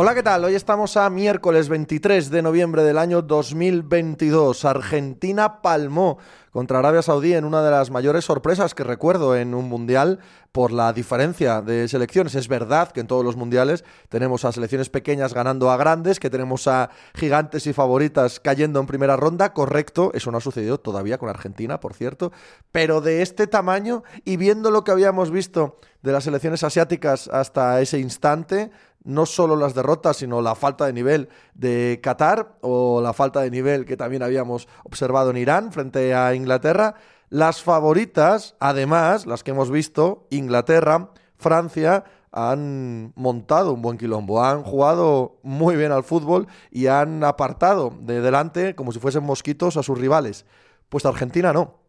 Hola, ¿qué tal? Hoy estamos a miércoles 23 de noviembre del año 2022. Argentina palmó contra Arabia Saudí en una de las mayores sorpresas que recuerdo en un mundial por la diferencia de selecciones. Es verdad que en todos los mundiales tenemos a selecciones pequeñas ganando a grandes, que tenemos a gigantes y favoritas cayendo en primera ronda, correcto, eso no ha sucedido todavía con Argentina, por cierto, pero de este tamaño y viendo lo que habíamos visto de las selecciones asiáticas hasta ese instante, no solo las derrotas, sino la falta de nivel de Qatar o la falta de nivel que también habíamos observado en Irán frente a Inglaterra. Las favoritas, además, las que hemos visto, Inglaterra, Francia, han montado un buen quilombo, han jugado muy bien al fútbol y han apartado de delante como si fuesen mosquitos a sus rivales. Pues Argentina no.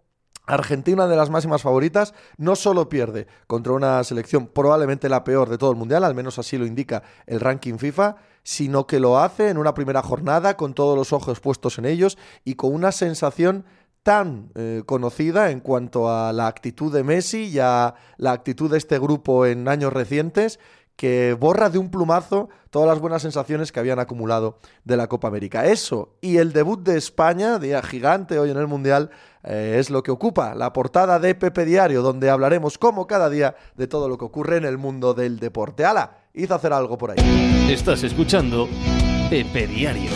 Argentina, de las máximas favoritas, no solo pierde contra una selección probablemente la peor de todo el Mundial, al menos así lo indica el ranking FIFA, sino que lo hace en una primera jornada con todos los ojos puestos en ellos y con una sensación tan eh, conocida en cuanto a la actitud de Messi y a la actitud de este grupo en años recientes que borra de un plumazo todas las buenas sensaciones que habían acumulado de la Copa América. Eso y el debut de España, día gigante hoy en el Mundial, eh, es lo que ocupa la portada de Pepe Diario, donde hablaremos como cada día de todo lo que ocurre en el mundo del deporte. ¡Hala! Hizo hacer algo por ahí. Estás escuchando Pepe Diario.